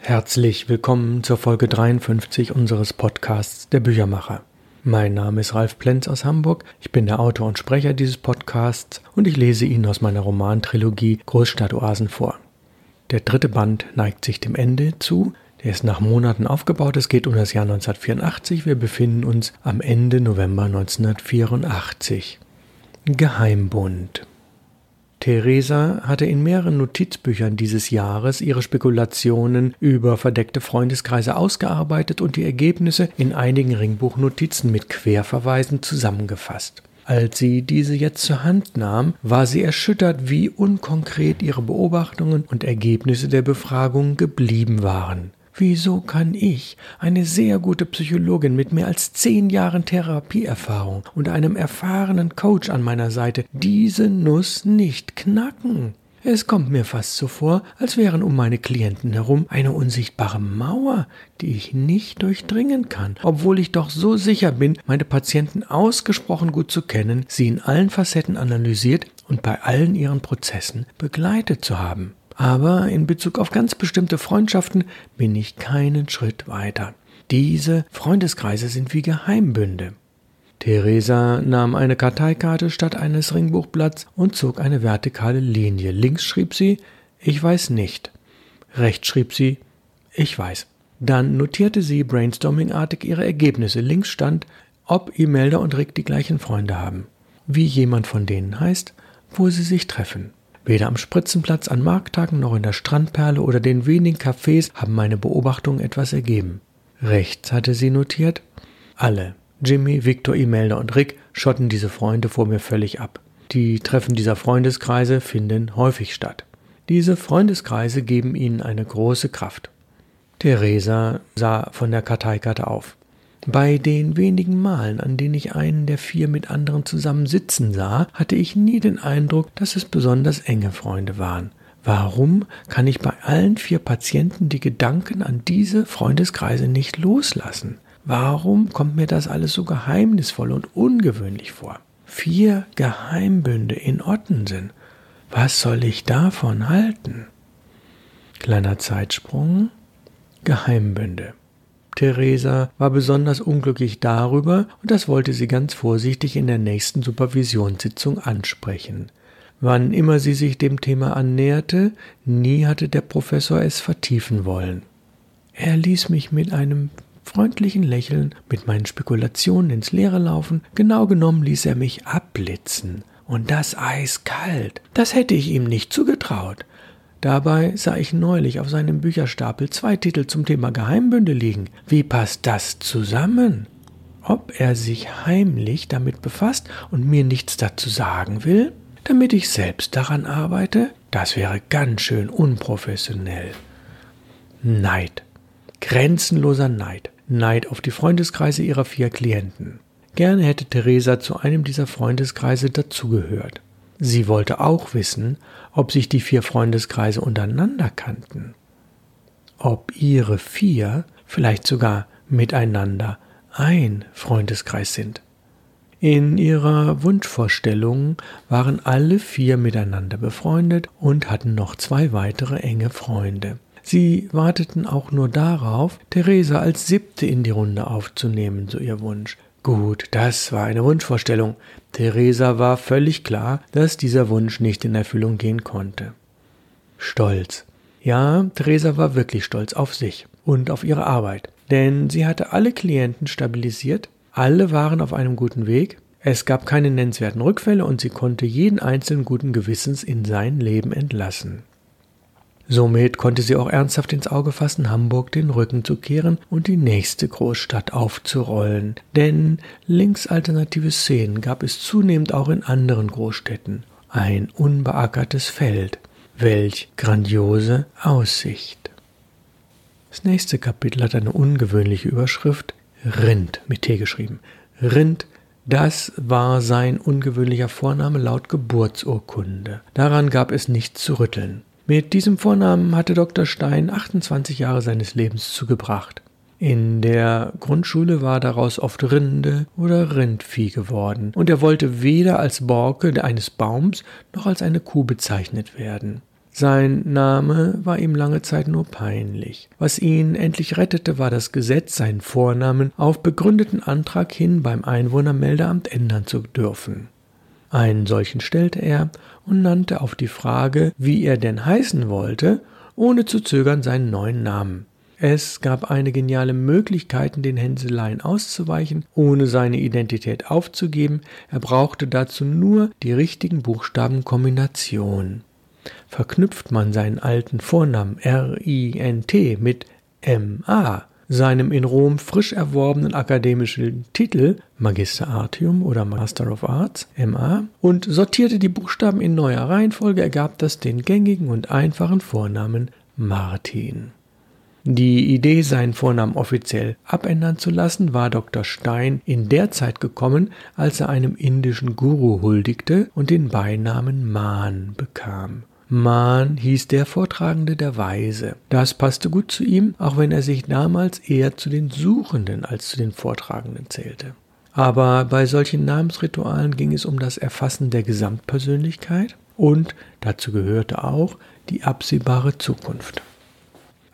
Herzlich willkommen zur Folge 53 unseres Podcasts Der Büchermacher. Mein Name ist Ralf Plenz aus Hamburg, ich bin der Autor und Sprecher dieses Podcasts und ich lese Ihnen aus meiner Romantrilogie Großstadtoasen vor. Der dritte Band neigt sich dem Ende zu, der ist nach Monaten aufgebaut, es geht um das Jahr 1984, wir befinden uns am Ende November 1984. Geheimbund Theresa hatte in mehreren Notizbüchern dieses Jahres ihre Spekulationen über verdeckte Freundeskreise ausgearbeitet und die Ergebnisse in einigen Ringbuchnotizen mit Querverweisen zusammengefasst. Als sie diese jetzt zur Hand nahm, war sie erschüttert, wie unkonkret ihre Beobachtungen und Ergebnisse der Befragung geblieben waren. Wieso kann ich, eine sehr gute Psychologin mit mehr als zehn Jahren Therapieerfahrung und einem erfahrenen Coach an meiner Seite, diese Nuss nicht knacken? Es kommt mir fast so vor, als wären um meine Klienten herum eine unsichtbare Mauer, die ich nicht durchdringen kann, obwohl ich doch so sicher bin, meine Patienten ausgesprochen gut zu kennen, sie in allen Facetten analysiert und bei allen ihren Prozessen begleitet zu haben. Aber in Bezug auf ganz bestimmte Freundschaften bin ich keinen Schritt weiter. Diese Freundeskreise sind wie Geheimbünde. Theresa nahm eine Karteikarte statt eines Ringbuchblatts und zog eine vertikale Linie. Links schrieb sie Ich weiß nicht. Rechts schrieb sie Ich weiß. Dann notierte sie brainstormingartig ihre Ergebnisse. Links stand, ob Imelda und Rick die gleichen Freunde haben, wie jemand von denen heißt, wo sie sich treffen. Weder am Spritzenplatz an Markttagen noch in der Strandperle oder den wenigen Cafés haben meine Beobachtungen etwas ergeben. Rechts hatte sie notiert, alle, Jimmy, Victor, Imelda und Rick, schotten diese Freunde vor mir völlig ab. Die Treffen dieser Freundeskreise finden häufig statt. Diese Freundeskreise geben ihnen eine große Kraft. Theresa sah von der Karteikarte auf. Bei den wenigen Malen, an denen ich einen der vier mit anderen zusammen sitzen sah, hatte ich nie den Eindruck, dass es besonders enge Freunde waren. Warum kann ich bei allen vier Patienten die Gedanken an diese Freundeskreise nicht loslassen? Warum kommt mir das alles so geheimnisvoll und ungewöhnlich vor? Vier Geheimbünde in Ottensen. Was soll ich davon halten? Kleiner Zeitsprung. Geheimbünde. Theresa war besonders unglücklich darüber, und das wollte sie ganz vorsichtig in der nächsten Supervisionssitzung ansprechen. Wann immer sie sich dem Thema annäherte, nie hatte der Professor es vertiefen wollen. Er ließ mich mit einem freundlichen Lächeln mit meinen Spekulationen ins Leere laufen, genau genommen ließ er mich abblitzen, und das eiskalt. Das hätte ich ihm nicht zugetraut. Dabei sah ich neulich auf seinem Bücherstapel zwei Titel zum Thema Geheimbünde liegen. Wie passt das zusammen? Ob er sich heimlich damit befasst und mir nichts dazu sagen will, damit ich selbst daran arbeite? Das wäre ganz schön unprofessionell. Neid. Grenzenloser Neid. Neid auf die Freundeskreise ihrer vier Klienten. Gerne hätte Theresa zu einem dieser Freundeskreise dazugehört. Sie wollte auch wissen, ob sich die vier Freundeskreise untereinander kannten, ob ihre vier vielleicht sogar miteinander ein Freundeskreis sind. In ihrer Wunschvorstellung waren alle vier miteinander befreundet und hatten noch zwei weitere enge Freunde. Sie warteten auch nur darauf, Theresa als siebte in die Runde aufzunehmen, so ihr Wunsch. Gut, das war eine Wunschvorstellung. Theresa war völlig klar, dass dieser Wunsch nicht in Erfüllung gehen konnte. Stolz. Ja, Theresa war wirklich stolz auf sich und auf ihre Arbeit, denn sie hatte alle Klienten stabilisiert, alle waren auf einem guten Weg, es gab keine nennenswerten Rückfälle und sie konnte jeden einzelnen guten Gewissens in sein Leben entlassen. Somit konnte sie auch ernsthaft ins Auge fassen, Hamburg den Rücken zu kehren und die nächste Großstadt aufzurollen. Denn linksalternative Szenen gab es zunehmend auch in anderen Großstädten. Ein unbeackertes Feld. Welch grandiose Aussicht. Das nächste Kapitel hat eine ungewöhnliche Überschrift. Rind mit T geschrieben. Rind das war sein ungewöhnlicher Vorname laut Geburtsurkunde. Daran gab es nichts zu rütteln. Mit diesem Vornamen hatte Dr. Stein 28 Jahre seines Lebens zugebracht. In der Grundschule war daraus oft Rinde oder Rindvieh geworden, und er wollte weder als Borke eines Baums noch als eine Kuh bezeichnet werden. Sein Name war ihm lange Zeit nur peinlich. Was ihn endlich rettete, war das Gesetz, seinen Vornamen auf begründeten Antrag hin beim Einwohnermeldeamt ändern zu dürfen. Einen solchen stellte er und nannte auf die Frage, wie er denn heißen wollte, ohne zu zögern seinen neuen Namen. Es gab eine geniale Möglichkeiten, den Hänseleien auszuweichen, ohne seine Identität aufzugeben. Er brauchte dazu nur die richtigen Buchstabenkombination. Verknüpft man seinen alten Vornamen R-I-N-T mit M-A, seinem in Rom frisch erworbenen akademischen Titel Magister Artium oder Master of Arts MA und sortierte die Buchstaben in neuer Reihenfolge, ergab das den gängigen und einfachen Vornamen Martin. Die Idee, seinen Vornamen offiziell abändern zu lassen, war Dr. Stein in der Zeit gekommen, als er einem indischen Guru huldigte und den Beinamen Man bekam. Man hieß der Vortragende der Weise. Das passte gut zu ihm, auch wenn er sich damals eher zu den Suchenden als zu den Vortragenden zählte. Aber bei solchen Namensritualen ging es um das Erfassen der Gesamtpersönlichkeit und dazu gehörte auch die absehbare Zukunft.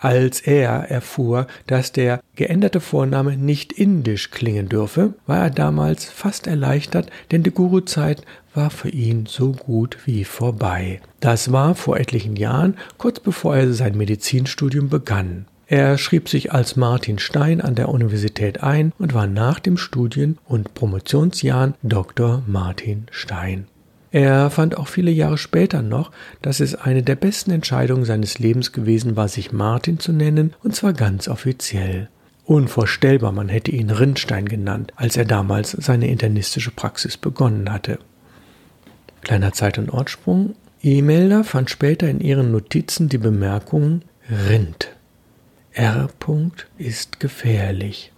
Als er erfuhr, dass der geänderte Vorname nicht indisch klingen dürfe, war er damals fast erleichtert, denn die Guru-Zeit war für ihn so gut wie vorbei. Das war vor etlichen Jahren, kurz bevor er sein Medizinstudium begann. Er schrieb sich als Martin Stein an der Universität ein und war nach dem Studien- und Promotionsjahren Dr. Martin Stein. Er fand auch viele Jahre später noch, dass es eine der besten Entscheidungen seines Lebens gewesen war, sich Martin zu nennen, und zwar ganz offiziell. Unvorstellbar, man hätte ihn Rindstein genannt, als er damals seine internistische Praxis begonnen hatte. Kleiner Zeit- und Ortsprung. E-Melder fand später in ihren Notizen die Bemerkung Rind. R. ist gefährlich.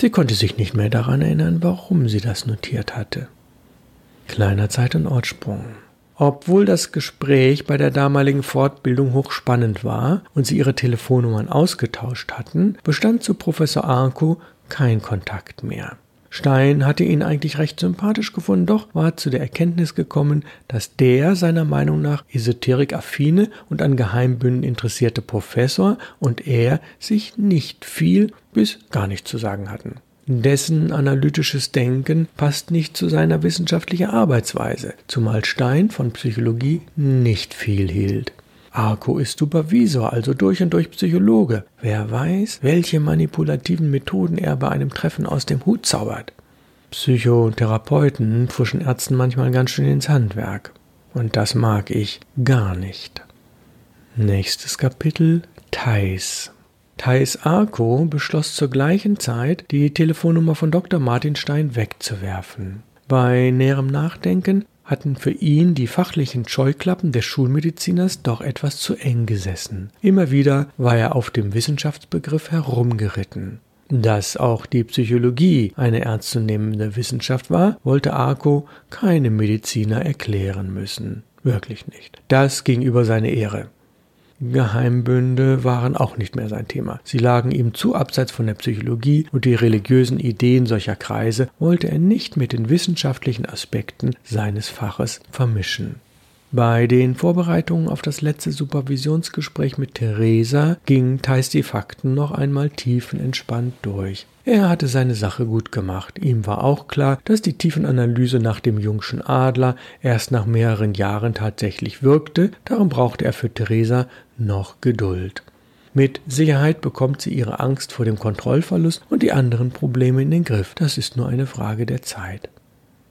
Sie konnte sich nicht mehr daran erinnern, warum sie das notiert hatte. Kleiner Zeit- und Ortsprung. Obwohl das Gespräch bei der damaligen Fortbildung hochspannend war und sie ihre Telefonnummern ausgetauscht hatten, bestand zu Professor Arco kein Kontakt mehr. Stein hatte ihn eigentlich recht sympathisch gefunden, doch war zu der Erkenntnis gekommen, dass der seiner Meinung nach esoterik-affine und an Geheimbünden interessierte Professor und er sich nicht viel bis gar nicht zu sagen hatten. Dessen analytisches Denken passt nicht zu seiner wissenschaftlichen Arbeitsweise, zumal Stein von Psychologie nicht viel hielt. Arco ist Supervisor, also durch und durch Psychologe. Wer weiß, welche manipulativen Methoden er bei einem Treffen aus dem Hut zaubert. Psychotherapeuten pfuschen Ärzten manchmal ganz schön ins Handwerk. Und das mag ich gar nicht. Nächstes Kapitel Thais. Thais Arco beschloss zur gleichen Zeit, die Telefonnummer von Dr. Martin Stein wegzuwerfen. Bei näherem Nachdenken hatten für ihn die fachlichen Scheuklappen des Schulmediziners doch etwas zu eng gesessen. Immer wieder war er auf dem Wissenschaftsbegriff herumgeritten. Dass auch die Psychologie eine ernstzunehmende Wissenschaft war, wollte Arco keinem Mediziner erklären müssen. Wirklich nicht. Das ging über seine Ehre. Geheimbünde waren auch nicht mehr sein Thema. Sie lagen ihm zu abseits von der Psychologie und die religiösen Ideen solcher Kreise wollte er nicht mit den wissenschaftlichen Aspekten seines Faches vermischen. Bei den Vorbereitungen auf das letzte Supervisionsgespräch mit Theresa ging Theis die Fakten noch einmal tiefenentspannt durch. Er hatte seine Sache gut gemacht. Ihm war auch klar, dass die Tiefenanalyse nach dem Jungschen Adler erst nach mehreren Jahren tatsächlich wirkte. Darum brauchte er für Theresa noch Geduld. Mit Sicherheit bekommt sie ihre Angst vor dem Kontrollverlust und die anderen Probleme in den Griff. Das ist nur eine Frage der Zeit.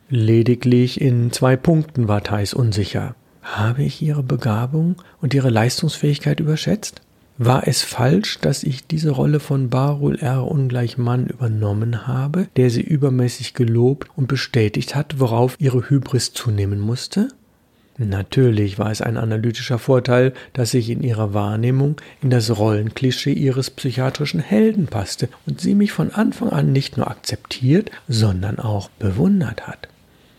Lediglich in zwei Punkten war Theis unsicher. Habe ich ihre Begabung und ihre Leistungsfähigkeit überschätzt? War es falsch, dass ich diese Rolle von Barul R ungleich Mann übernommen habe, der sie übermäßig gelobt und bestätigt hat, worauf ihre Hybris zunehmen musste? Natürlich war es ein analytischer Vorteil, dass ich in ihrer Wahrnehmung in das Rollenklischee ihres psychiatrischen Helden passte und sie mich von Anfang an nicht nur akzeptiert, sondern auch bewundert hat.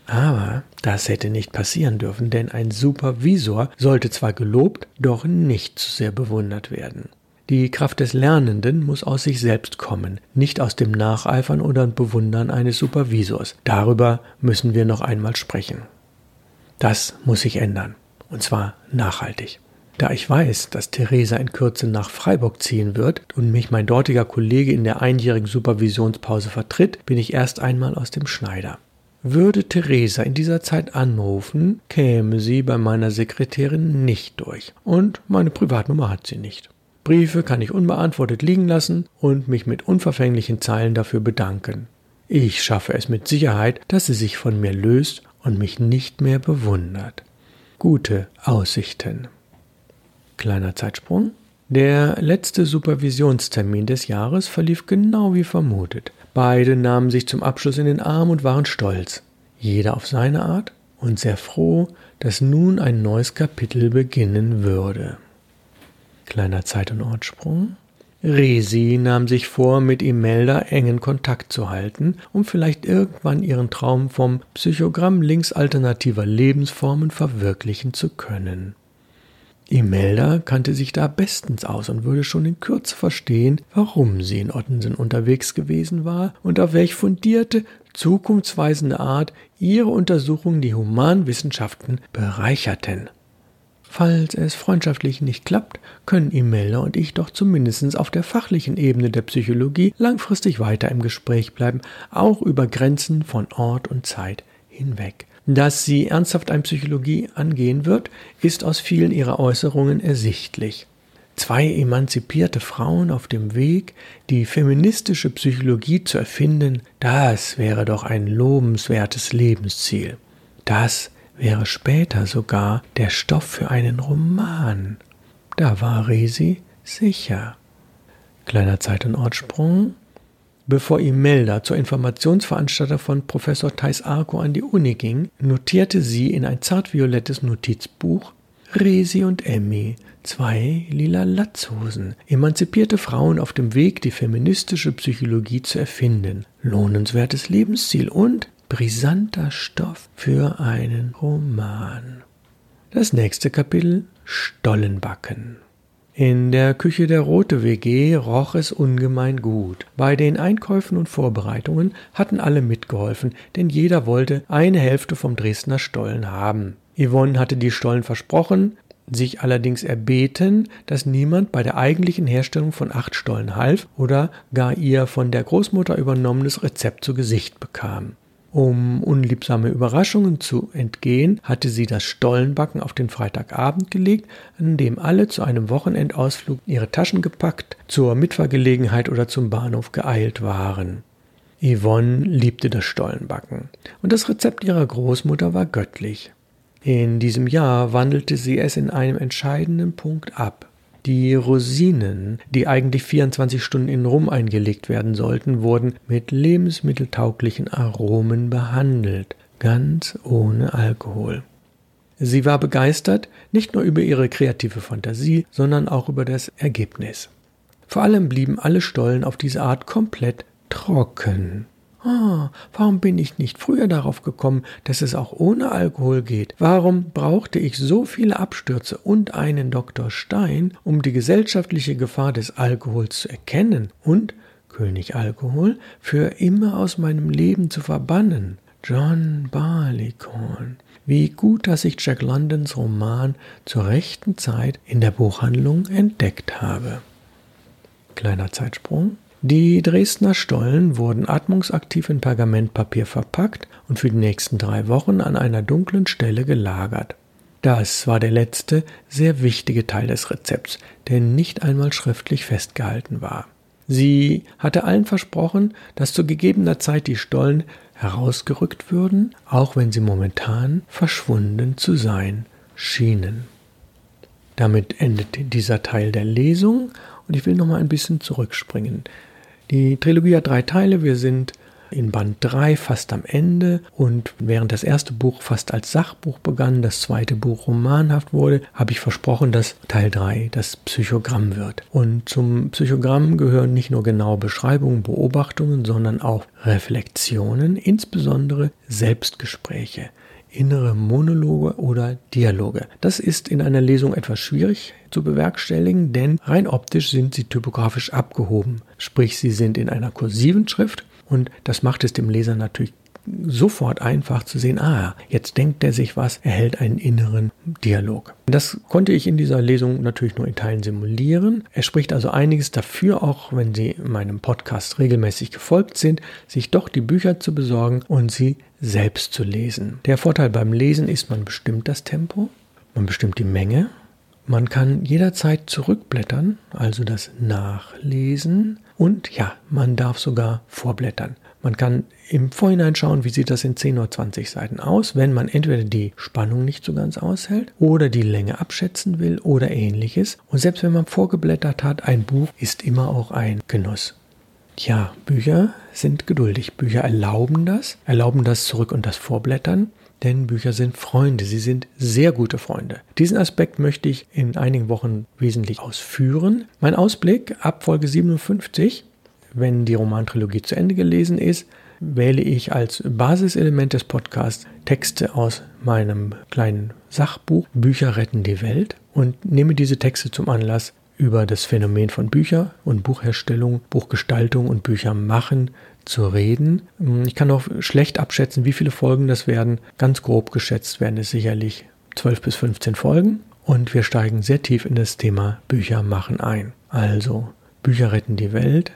Aber das hätte nicht passieren dürfen, denn ein Supervisor sollte zwar gelobt, doch nicht zu sehr bewundert werden. Die Kraft des Lernenden muss aus sich selbst kommen, nicht aus dem Nacheifern oder Bewundern eines Supervisors. Darüber müssen wir noch einmal sprechen. Das muss sich ändern, und zwar nachhaltig. Da ich weiß, dass Theresa in Kürze nach Freiburg ziehen wird und mich mein dortiger Kollege in der einjährigen Supervisionspause vertritt, bin ich erst einmal aus dem Schneider. Würde Theresa in dieser Zeit anrufen, käme sie bei meiner Sekretärin nicht durch. Und meine Privatnummer hat sie nicht. Briefe kann ich unbeantwortet liegen lassen und mich mit unverfänglichen Zeilen dafür bedanken. Ich schaffe es mit Sicherheit, dass sie sich von mir löst und mich nicht mehr bewundert. Gute Aussichten. Kleiner Zeitsprung. Der letzte Supervisionstermin des Jahres verlief genau wie vermutet. Beide nahmen sich zum Abschluss in den Arm und waren stolz, jeder auf seine Art und sehr froh, dass nun ein neues Kapitel beginnen würde. Kleiner Zeit- und Ortsprung. Resi nahm sich vor, mit Imelda engen Kontakt zu halten, um vielleicht irgendwann ihren Traum vom Psychogramm links alternativer Lebensformen verwirklichen zu können. Imelda kannte sich da bestens aus und würde schon in Kürze verstehen, warum sie in Ottensen unterwegs gewesen war und auf welch fundierte, zukunftsweisende Art ihre Untersuchungen die Humanwissenschaften bereicherten. Falls es freundschaftlich nicht klappt, können Imelda und ich doch zumindest auf der fachlichen Ebene der Psychologie langfristig weiter im Gespräch bleiben, auch über Grenzen von Ort und Zeit hinweg. Dass sie ernsthaft ein Psychologie angehen wird, ist aus vielen ihrer Äußerungen ersichtlich. Zwei emanzipierte Frauen auf dem Weg, die feministische Psychologie zu erfinden, das wäre doch ein lobenswertes Lebensziel. Das wäre später sogar der Stoff für einen Roman. Da war Resi sicher. Kleiner Zeit- und Ortsprung. Bevor Imelda zur Informationsveranstalter von Professor Theis Arco an die Uni ging, notierte sie in ein zartviolettes Notizbuch Resi und Emmy, zwei lila Latzhosen, emanzipierte Frauen auf dem Weg, die feministische Psychologie zu erfinden, lohnenswertes Lebensziel und brisanter Stoff für einen Roman. Das nächste Kapitel Stollenbacken. In der Küche der Rote WG roch es ungemein gut. Bei den Einkäufen und Vorbereitungen hatten alle mitgeholfen, denn jeder wollte eine Hälfte vom Dresdner Stollen haben. Yvonne hatte die Stollen versprochen, sich allerdings erbeten, dass niemand bei der eigentlichen Herstellung von acht Stollen half oder gar ihr von der Großmutter übernommenes Rezept zu Gesicht bekam. Um unliebsame Überraschungen zu entgehen, hatte sie das Stollenbacken auf den Freitagabend gelegt, an dem alle zu einem Wochenendausflug ihre Taschen gepackt, zur Mitfahrgelegenheit oder zum Bahnhof geeilt waren. Yvonne liebte das Stollenbacken, und das Rezept ihrer Großmutter war göttlich. In diesem Jahr wandelte sie es in einem entscheidenden Punkt ab. Die Rosinen, die eigentlich 24 Stunden in Rum eingelegt werden sollten, wurden mit lebensmitteltauglichen Aromen behandelt, ganz ohne Alkohol. Sie war begeistert, nicht nur über ihre kreative Fantasie, sondern auch über das Ergebnis. Vor allem blieben alle Stollen auf diese Art komplett trocken. Ah, warum bin ich nicht früher darauf gekommen, dass es auch ohne Alkohol geht? Warum brauchte ich so viele Abstürze und einen Dr. Stein, um die gesellschaftliche Gefahr des Alkohols zu erkennen und, König Alkohol, für immer aus meinem Leben zu verbannen? John Barleycorn. Wie gut, dass ich Jack Londons Roman zur rechten Zeit in der Buchhandlung entdeckt habe. Kleiner Zeitsprung. Die Dresdner Stollen wurden atmungsaktiv in Pergamentpapier verpackt und für die nächsten drei Wochen an einer dunklen Stelle gelagert. Das war der letzte, sehr wichtige Teil des Rezepts, der nicht einmal schriftlich festgehalten war. Sie hatte allen versprochen, dass zu gegebener Zeit die Stollen herausgerückt würden, auch wenn sie momentan verschwunden zu sein schienen. Damit endet dieser Teil der Lesung und ich will noch mal ein bisschen zurückspringen. Die Trilogie hat drei Teile. Wir sind in Band 3 fast am Ende und während das erste Buch fast als Sachbuch begann, das zweite Buch romanhaft wurde, habe ich versprochen, dass Teil 3 das Psychogramm wird. Und zum Psychogramm gehören nicht nur genaue Beschreibungen, Beobachtungen, sondern auch Reflexionen, insbesondere Selbstgespräche innere Monologe oder Dialoge. Das ist in einer Lesung etwas schwierig zu bewerkstelligen, denn rein optisch sind sie typografisch abgehoben. Sprich, sie sind in einer kursiven Schrift und das macht es dem Leser natürlich sofort einfach zu sehen, ah, jetzt denkt er sich was, er hält einen inneren Dialog. Das konnte ich in dieser Lesung natürlich nur in Teilen simulieren. Er spricht also einiges dafür, auch wenn Sie meinem Podcast regelmäßig gefolgt sind, sich doch die Bücher zu besorgen und sie selbst zu lesen. Der Vorteil beim Lesen ist, man bestimmt das Tempo, man bestimmt die Menge, man kann jederzeit zurückblättern, also das Nachlesen und ja, man darf sogar vorblättern. Man kann im Vorhinein schauen, wie sieht das in 10 oder 20 Seiten aus, wenn man entweder die Spannung nicht so ganz aushält oder die Länge abschätzen will oder ähnliches. Und selbst wenn man vorgeblättert hat, ein Buch ist immer auch ein Genuss. Tja, Bücher sind geduldig. Bücher erlauben das, erlauben das Zurück- und das Vorblättern, denn Bücher sind Freunde. Sie sind sehr gute Freunde. Diesen Aspekt möchte ich in einigen Wochen wesentlich ausführen. Mein Ausblick ab Folge 57 wenn die Romantrilogie zu Ende gelesen ist, wähle ich als Basiselement des Podcasts Texte aus meinem kleinen Sachbuch Bücher retten die Welt und nehme diese Texte zum Anlass, über das Phänomen von Bücher und Buchherstellung, Buchgestaltung und Büchermachen zu reden. Ich kann auch schlecht abschätzen, wie viele Folgen das werden. Ganz grob geschätzt werden es sicherlich 12 bis 15 Folgen und wir steigen sehr tief in das Thema Büchermachen ein. Also Bücher retten die Welt,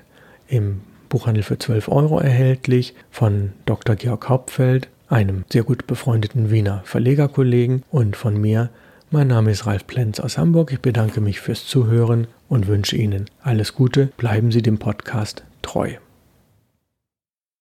im Buchhandel für 12 Euro erhältlich von Dr. Georg Hauptfeld, einem sehr gut befreundeten Wiener Verlegerkollegen und von mir. Mein Name ist Ralf Plenz aus Hamburg. Ich bedanke mich fürs Zuhören und wünsche Ihnen alles Gute. Bleiben Sie dem Podcast treu.